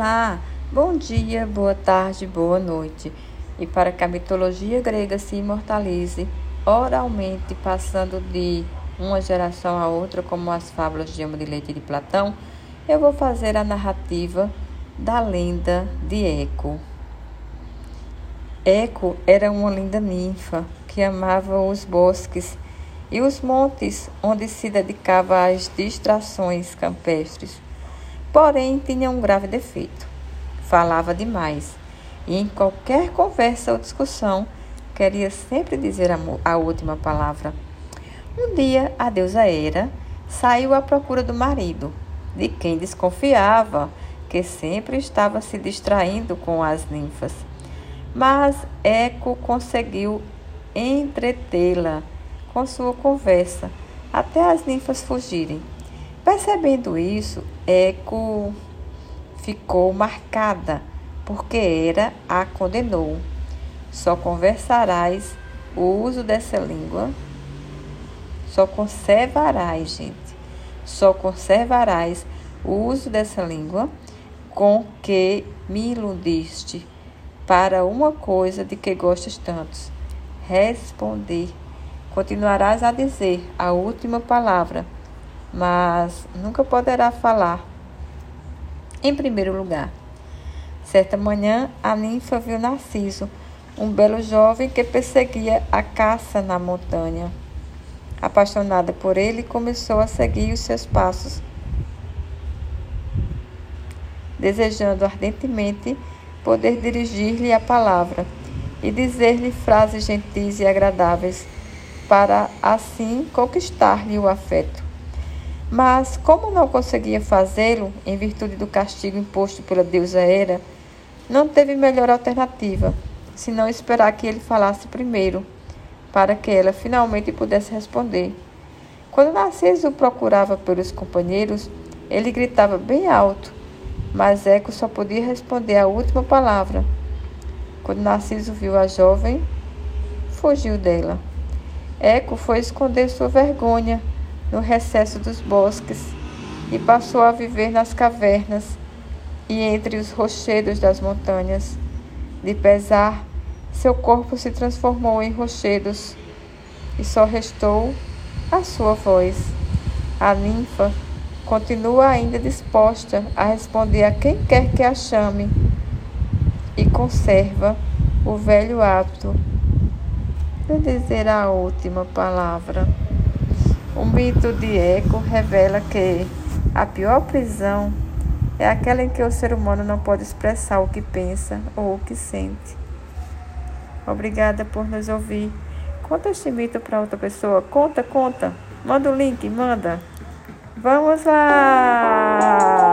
Olá, bom dia, boa tarde, boa noite. E para que a mitologia grega se imortalize oralmente, passando de uma geração a outra, como as fábulas de Amo de Leite de Platão, eu vou fazer a narrativa da lenda de Eco. Eco era uma linda ninfa que amava os bosques e os montes onde se dedicava às distrações campestres. Porém, tinha um grave defeito. Falava demais e em qualquer conversa ou discussão queria sempre dizer a, a última palavra. Um dia, a deusa Hera saiu à procura do marido, de quem desconfiava que sempre estava se distraindo com as ninfas. Mas Eco conseguiu entretê-la com sua conversa até as ninfas fugirem. Percebendo isso, Eco ficou marcada, porque Hera a condenou. Só conversarás o uso dessa língua, só conservarás, gente, só conservarás o uso dessa língua com que me iludiste para uma coisa de que gostas tantos. Responder. Continuarás a dizer a última palavra mas nunca poderá falar. Em primeiro lugar, certa manhã a ninfa viu Narciso, um belo jovem que perseguia a caça na montanha. Apaixonada por ele, começou a seguir os seus passos, desejando ardentemente poder dirigir-lhe a palavra e dizer-lhe frases gentis e agradáveis, para assim conquistar-lhe o afeto. Mas, como não conseguia fazê-lo, em virtude do castigo imposto pela deusa Hera, não teve melhor alternativa, senão esperar que ele falasse primeiro, para que ela finalmente pudesse responder. Quando Narciso procurava pelos companheiros, ele gritava bem alto, mas Eco só podia responder a última palavra. Quando Narciso viu a jovem, fugiu dela. Eco foi esconder sua vergonha no recesso dos bosques e passou a viver nas cavernas e entre os rochedos das montanhas. De pesar, seu corpo se transformou em rochedos e só restou a sua voz. A ninfa continua ainda disposta a responder a quem quer que a chame e conserva o velho hábito de dizer a última palavra. O mito de Eco revela que a pior prisão é aquela em que o ser humano não pode expressar o que pensa ou o que sente. Obrigada por nos ouvir. Conta este mito para outra pessoa. Conta, conta. Manda o link, manda. Vamos lá!